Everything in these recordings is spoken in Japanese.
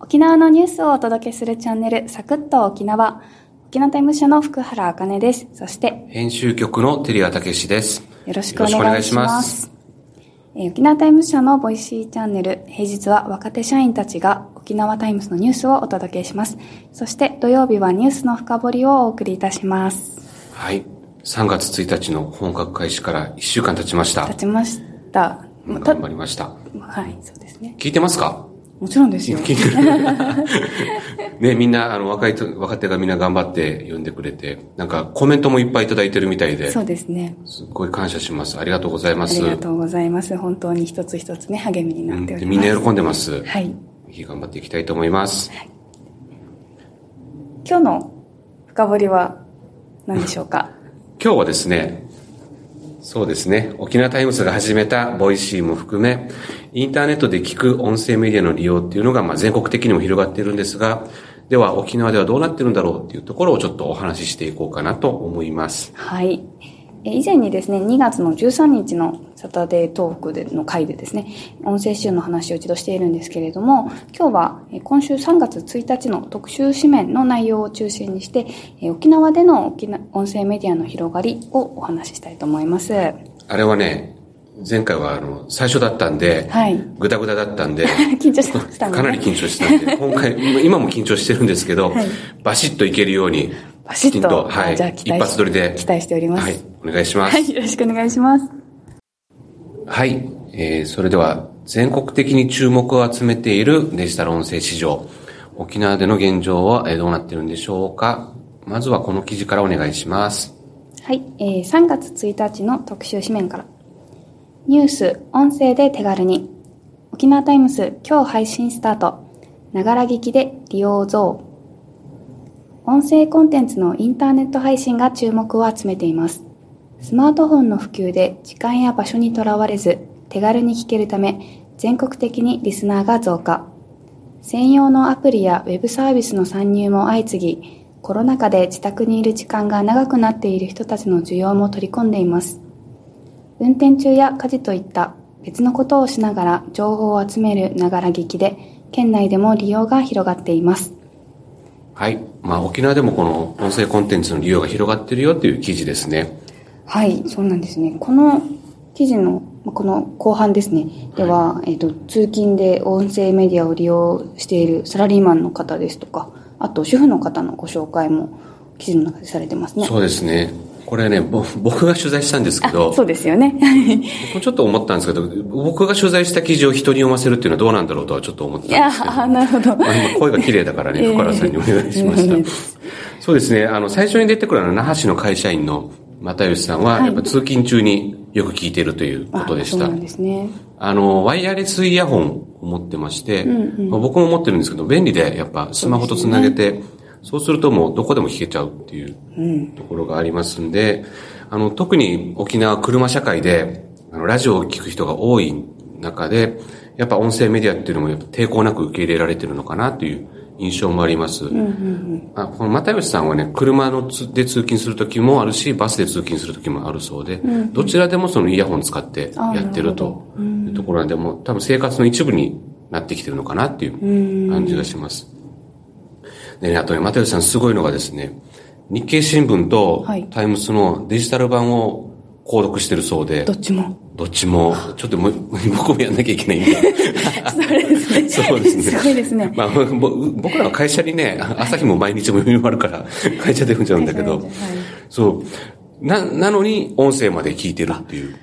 沖縄のニュースをお届けするチャンネル、サクッと沖縄。沖縄タイムス社の福原茜です。そして、編集局の照屋武史です。よろしくお願いします。えー沖縄タイムス社の Voicy チャンネル、平日は若手社員たちが沖縄タイムスのニュースをお届けします。そして土曜日はニュースの深掘りをお送りいたします。はい。3月1日の本格開始から1週間経ちました立。ちました頑張りました。はい、そうですね。聞いてますか？もちろんですよ。ね、みんな、あの、若いと、若手がみんな頑張って読んでくれて、なんかコメントもいっぱいいただいてるみたいで、そうですね。すっごい感謝します。ありがとうございます。ありがとうございます。本当に一つ一つね、励みになうんっております。でみんな喜んでます。ぜはい。ひ頑張っていきたいと思います。今日の深掘りは何でしょうか？今日はですね、そうですね、沖縄タイムスが始めた Voicy も含め、インターネットで聞く音声メディアの利用っていうのが、まあ、全国的にも広がっているんですが、では沖縄ではどうなってるんだろうっていうところをちょっとお話ししていこうかなと思います。はい。え以前にですね、2月の13日のサタデートークでの回でですね、音声集の話を一度しているんですけれども、今日はえ今週3月1日の特集紙面の内容を中心にして、え沖縄での沖縄音声メディアの広がりをお話ししたいと思います。はあれはね、前回はあの、最初だったんで、い。ぐだぐだだったんで、緊張してましたね。かなり緊張してたんで、今回、今も緊張してるんですけど、はいバシッといけるように、バシッときちんと、はい、じゃあ期待し一発撮りで、期待しております。はい、お願いします。はい、よろしくお願いします。はい。えー、それでは、全国的に注目を集めているデジタル音声市場。沖縄での現状はえーどうなっているんでしょうかまずはこの記事からお願いします。はい、えー3月1日の特集紙面から。ニュース、音声で手軽に。沖縄タイムス、今日配信スタート。ながら聞きで利用増。音声コンテンツのインターネット配信が注目を集めています。スマートフォンの普及で時間や場所にとらわれず、手軽に聞けるため、全国的にリスナーが増加。専用のアプリやウェブサービスの参入も相次ぎ、コロナ禍で自宅にいる時間が長くなっている人たちの需要も取り込んでいます。運転中や家事といった別のことをしながら情報を集めるながら聞きで、県内でも利用が広がっています。はい。まあ、沖縄でもこの音声コンテンツの利用が広がっているよっていう記事ですね。はい、そうなんですね。この記事の、まあこの後半ですね。では、えっ、と、通勤で音声メディアを利用しているサラリーマンの方ですとか、あと主婦の方のご紹介も記事の中でされてますね。そうですね。これね、ぼ僕が取材したんですけど、そうですよね。僕ちょっと思ったんですけど、僕が取材した記事を人に読ませるっていうのはどうなんだろうとはちょっと思っていやたんですけど。ー、なるほど。まあ今声が綺麗だからね、ええ福原さんにお願いしました。そうですね、あの、最初に出てくるあの、那覇市の会社員の又吉さんは、はいやっぱ通勤中によく聞いているということでした。あそうなんですね。あの、ワイヤレスイヤホンを持ってまして、うんうんまあ僕も持ってるんですけど、便利で、やっぱスマホとつなげて、そうするともうどこでも聞けちゃうっていううん。ところがありますんで、あの、特に沖縄車社会で、あの、ラジオを聞く人が多い中で、やっぱ音声メディアっていうのも抵抗なく受け入れられてるのかなという印象もあります。うんうんあこの又吉さんはね、車のつで通勤するときもあるし、バスで通勤するときもあるそうで、どちらでもそのイヤホン使ってやってるというところなんで、もう多分生活の一部になってきてるのかなっていう感じがします。でね、あとね、又吉さんすごいのがですね、日経新聞とはいタイムスのデジタル版を購読してるそうで、どっちも。どっちも、ちょっともう僕もやんなきゃいけないんで。それですね。そうですね。すごいですね。まあ、ぼ僕らは会社にね、朝日も毎日も読み終わるから、会社で読んじゃうんだけど、はいそう。な、なのに音声まで聞いてるっていう。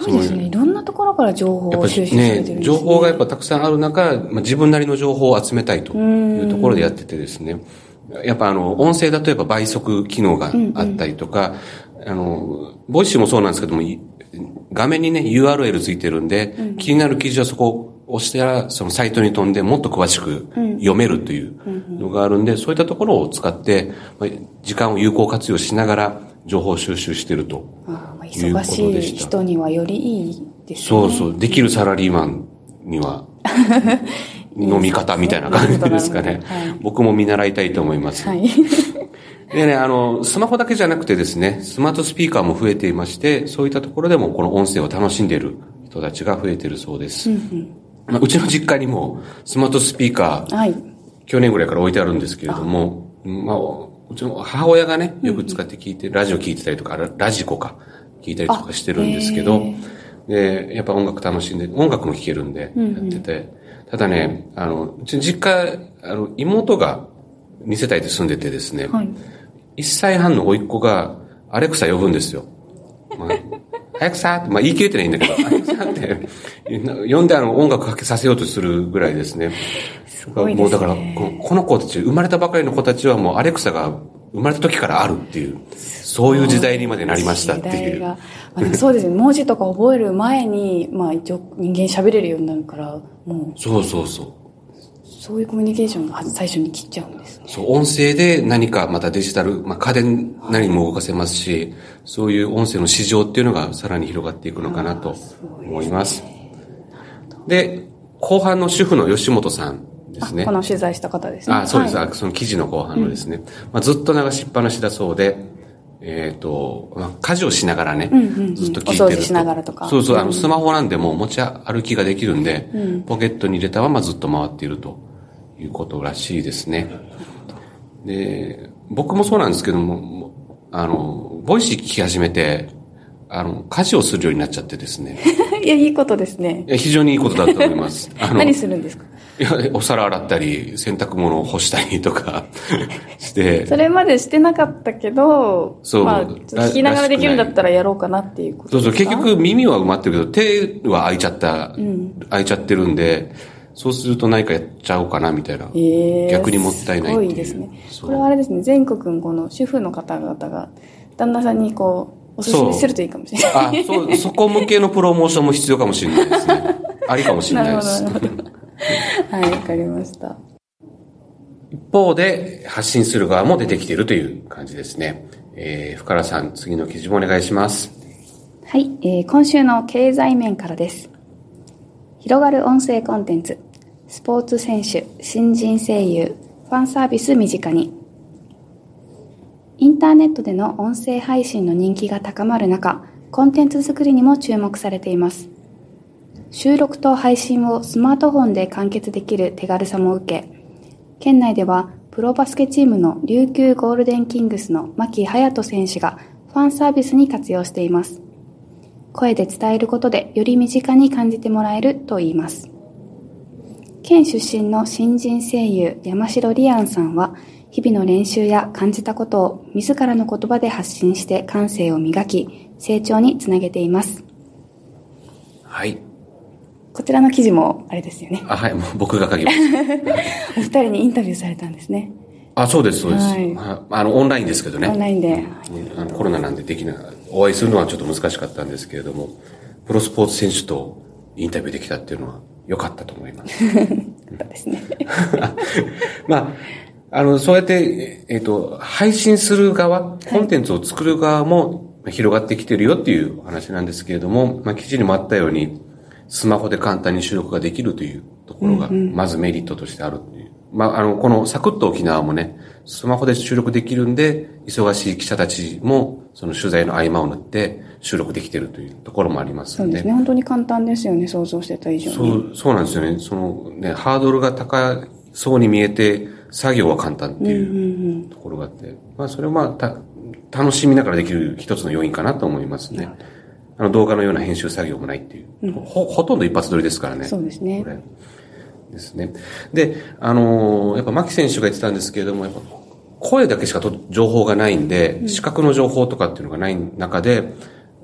すごいですね。いろんなところから情報を収集されてるんねですね。情報がやっぱたくさんある中、まあ、自分なりの情報を集めたいというところでやっててですね。やっぱあの、音声だとやっぱ倍速機能があったりとか、あの、 Voicy もそうなんですけども、い画面にね、URL ついてるんで、気になる記事はそこを押したら、そのサイトに飛んでもっと詳しく読めるというのがあるんで、そういったところを使って、まあ時間を有効活用しながら情報収集してると。いうこと忙しいでした人にはよりいいですね。そうそう、できるサラリーマンには、飲み方みたいな感じですかね。僕も見習いたいと思います。はい。でね、あの、スマホだけじゃなくてですね、スマートスピーカーも増えていまして、そういったところでもこの音声を楽しんでいる人たちが増えているそうです。まあ、うちの実家にもスマートスピーカー、はい。去年ぐらいから置いてあるんですけれども、まあ、うちの母親がね、よく使って聞いて、ラジオ聞いてたりとか、ララジコか、聞いたりとかしてるんですけど、で、やっぱ音楽楽しんで、音楽も聴けるんで、やってて、ただね、あの、うちの実家、あの、妹が2世帯で住んでてですね、はい。1歳半の甥っ子がアレクサ呼ぶんですよ。まあ、アレクサって、まあ言い切れてないんだけど、アレクサって、呼んであの音楽かけさせようとするぐらいですね。ごいねもうだからこ、この子たち、生まれたばかりの子たちはもうアレクサが生まれた時からあるっていう、そういう時代にまでなりましたっていう。まあそうですね。文字とか覚える前に、まあ一応人間喋れるようになるから、もそうそうそう。う、そういうコミュニケーションが最初に切っちゃうんですね。そう、音声で何かまたデジタル、まあ家電何も動かせますし、そういう音声の市場っていうのがさらに広がっていくのかなと思います。で、後半の主婦の吉本さんですねこ。の取材した方ですね。あ、そうです。はいあその記事の後半のですね。まあ、ずっと流しっぱなしだそうで、えっ、と、まあ、家事をしながらね、んうんうんずっと聞いてると。お掃除しながらとかそうそう、あの、うんスマホなんでもう持ち歩きができるんで、ポケットに入れたままずっと回っているということらしいですね。で、僕もそうなんですけども、あの、 Voicy 聞き始めて、あの、家事をするようになっちゃってですね。いや、いいことですね。いや非常にいいことだと思います。あの何するんですか？いや、お皿洗ったり、洗濯物を干したりとか して、それまでしてなかったけど、そうまあ、聞きながらできるんだったらやろうかなっていうことそうそう、結局耳は埋まってるけど、手は開いちゃった、開いちゃってるんで、そうすると何かやっちゃおうかな、みたいな。えー逆にもったいないっていう。すごいですね。これはあれですね、全国のこの主婦の方々が、旦那さんにこう、おすすめするといいかもしれない。あ、そう、そこ向けのプロモーションも必要かもしれないですね。ありかもしれないです。はい、わかりました。一方で、発信する側も出てきているという感じですね。えー、深原さん、次の記事もお願いします。はい、えー今週の経済面からです。広がる音声コンテンツ、スポーツ選手、新人声優、ファンサービス身近に。インターネットでの音声配信の人気が高まる中、コンテンツ作りにも注目されています。収録と配信をスマートフォンで完結できる手軽さも受け、県内ではプロバスケチームの琉球ゴールデンキングスの牧隼人選手がファンサービスに活用しています。声で伝えることでより身近に感じてもらえると言います。県出身の新人声優山城リアンさんは日々の練習や感じたことを自らの言葉で発信して感性を磨き成長につなげています。はい。こちらの記事もあれですよね。あ、はい、もう僕が書きます。お二人にインタビューされたんですね。あ、そうです、そうです。はいああの、オンラインですけどね。オンラインで。あのコロナなんでできなお会いするのはちょっと難しかったんですけれども、プロスポーツ選手とインタビューできたっていうのは良かったと思います。ですね。まあ、あの、そうやって、えっ、と、配信する側、コンテンツを作る側も広がってきてるよっていうお話なんですけれども、まあ、記事にもあったように、スマホで簡単に収録ができるというところが、まずメリットとしてあるっていう。まあ、あの、このサクッと沖縄もね、スマホで収録できるんで、忙しい記者たちも、その取材の合間を縫って収録できてるというところもありますので。そうですね。本当に簡単ですよね。想像してた以上に。そう、そうなんですよね。そのね、ハードルが高そうに見えて、作業は簡単っていうところがあって、まあそれはまあた、楽しみながらできる一つの要因かなと思いますね。あの動画のような編集作業もないっていう。ほ、ほとんど一発撮りですからね。そうですねこれ。ですね。で、あのーやっぱ牧選手が言ってたんですけれども、やっぱ声だけしかと情報がないんで、視覚の情報とかっていうのがない中で、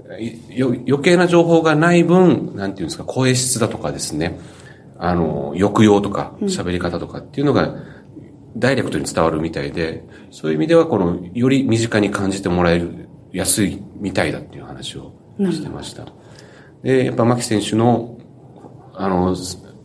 余計な情報がない分、なんていうんですか、声質だとかですね、あの、抑揚とか喋り方とかっていうのが、ダイレクトに伝わるみたいで、そういう意味では、この、より身近に感じてもらえる、安いみたいだっていう話をしてました。で、やっぱ牧選手の、あの、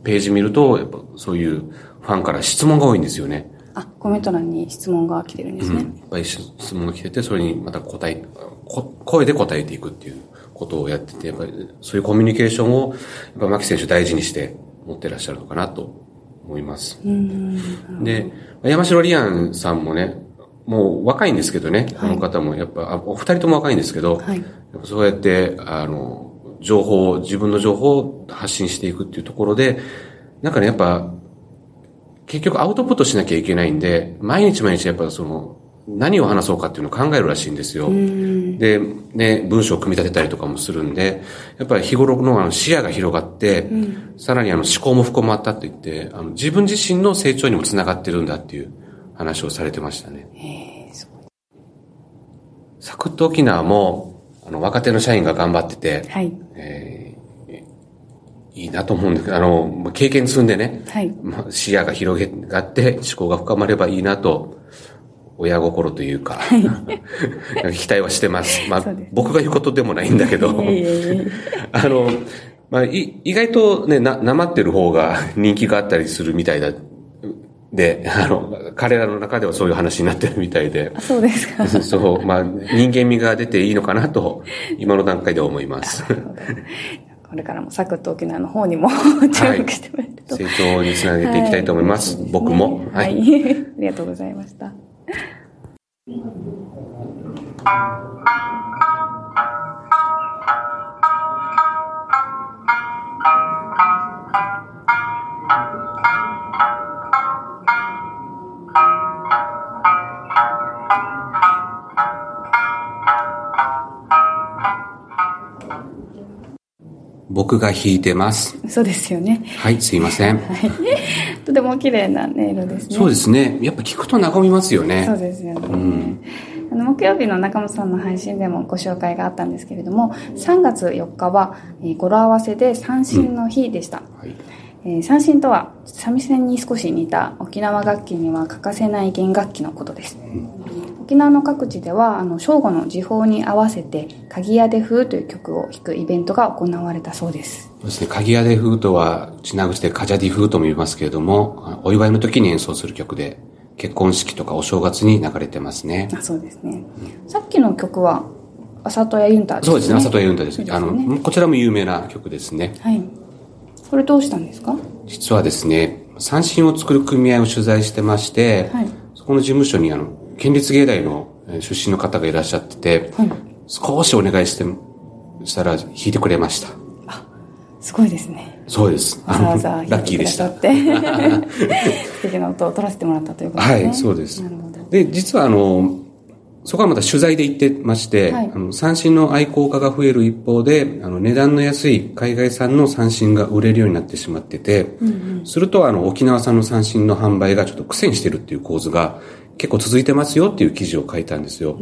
ページ見ると、やっぱそういうファンから質問が多いんですよね。あ、コメント欄に質問が来てるんですね。いっぱい質問が来てて、それにまた答え、こ声で答えていくっていうことをやってて、やっぱりそういうコミュニケーションを、やっぱ牧選手大事にして持ってらっしゃるのかなと思います。で、山城リアンさんもね、もう若いんですけどね、あの方もやっぱ、あお二人とも若いんですけど、はいそうやって、あの、情報を、自分の情報を発信していくっていうところで、なんかね、やっぱ、結局アウトプットしなきゃいけないんで、毎日毎日やっぱその、何を話そうかっていうのを考えるらしいんですよ。で、ね、文章を組み立てたりとかもするんで、やっぱり日頃のあの視野が広がって、さらにあの思考も深まったと言って、あの自分自身の成長にもつながってるんだっていう話をされてましたね。サクッと沖縄も、あの、若手の社員が頑張ってて、はい。えーいいなと思うんですけど、あの、まあ経験積んでね、はい。まあ視野が広がって思考が深まればいいなと、親心というか、期待はしてます。まあ僕が言うことでもないんだけど、あの、まあ、い意外とね、な、なまってる方が人気があったりするみたいだ。で、あの、彼らの中ではそういう話になってるみたいであ、そうですか。そう、まあ、人間味が出ていいのかなと、今の段階では思います。これからもサクッと沖縄の方にも 注目してもらえると。成長につなげていきたいと思います。はい僕も。は。はいい。ありがとうございました。僕が弾いてます。そうですよね。はい、すいません。とても綺麗な音色ですね。そうですね。やっぱ聞くと和みますよね。そうですよね。あの木曜日の中本さんの配信でもご紹介があったんですけれども、3月4日は、えー語呂合わせで三振の日でした。はい。えー三振とは三味線に少し似た沖縄楽器には欠かせない弦楽器のことです。沖縄の各地ではあの正午の時報に合わせて鍵屋で風という曲を弾くイベントが行われたそうです。そうですね。鍵屋でフーとは、ちな口でカジャディフーとも言いますけれども、お祝いの時に演奏する曲で、結婚式とかお正月に流れてますね。あそうですね。さっきの曲は、あさとやユンタですね。そうですね。朝とユンタです。ですあの、ねこちらも有名な曲ですね。はい。これどうしたんですか？実はですね、三振を作る組合を取材してまして、はいそこの事務所にあの、県立芸大のえー出身の方がいらっしゃってて、はい。少しお願いして、したら弾いてくれました。すごいですね。そうです。わざわざラッキーでしたっ。て、素敵な音を取らせてもらったということですね。はい、そうですなるほど。。で、実はあの、そこはまた取材で行ってまして、はいあの三振の愛好家が増える一方で、あの値段の安い海外産の三振が売れるようになってしまってて、するとあの沖縄産の三振の販売がちょっと苦戦してるっていう構図が結構続いてますよっていう記事を書いたんですよ。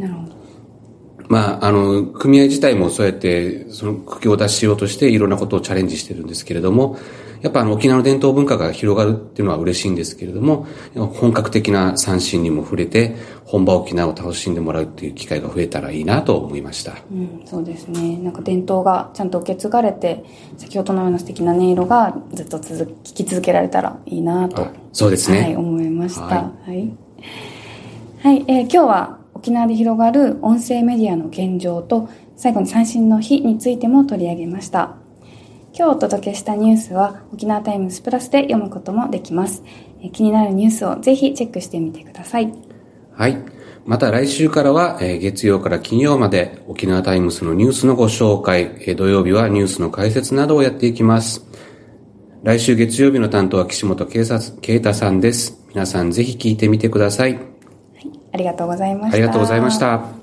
まあ、あの、組合自体もそうやって、その苦境を脱しようとしていろんなことをチャレンジしてるんですけれども、やっぱあの沖縄の伝統文化が広がるっていうのは嬉しいんですけれども、本格的な三振にも触れて、本場沖縄を楽しんでもらうっていう機会が増えたらいいなと思いました。うん、そうですね。なんか伝統がちゃんと受け継がれて、先ほどのような素敵な音色がずっと続き、聞き続けられたらいいなと。あそうですねはい、思いました。は。はいはい、えー今日は沖縄で広がる音声メディアの現状と、最後に三振の日についても取り上げました。今日お届けしたニュースは沖縄タイムズプラスで読むこともできます。えー気になるニュースをぜひチェックしてみてください。はい。また来週からは、えー月曜から金曜まで沖縄タイムスのニュースのご紹介、えー土曜日はニュースの解説などをやっていきます。来週月曜日の担当は岸本啓太啓太さんです。皆さんぜひ聞いてみてください。ありがとうございました。ありがとうございました。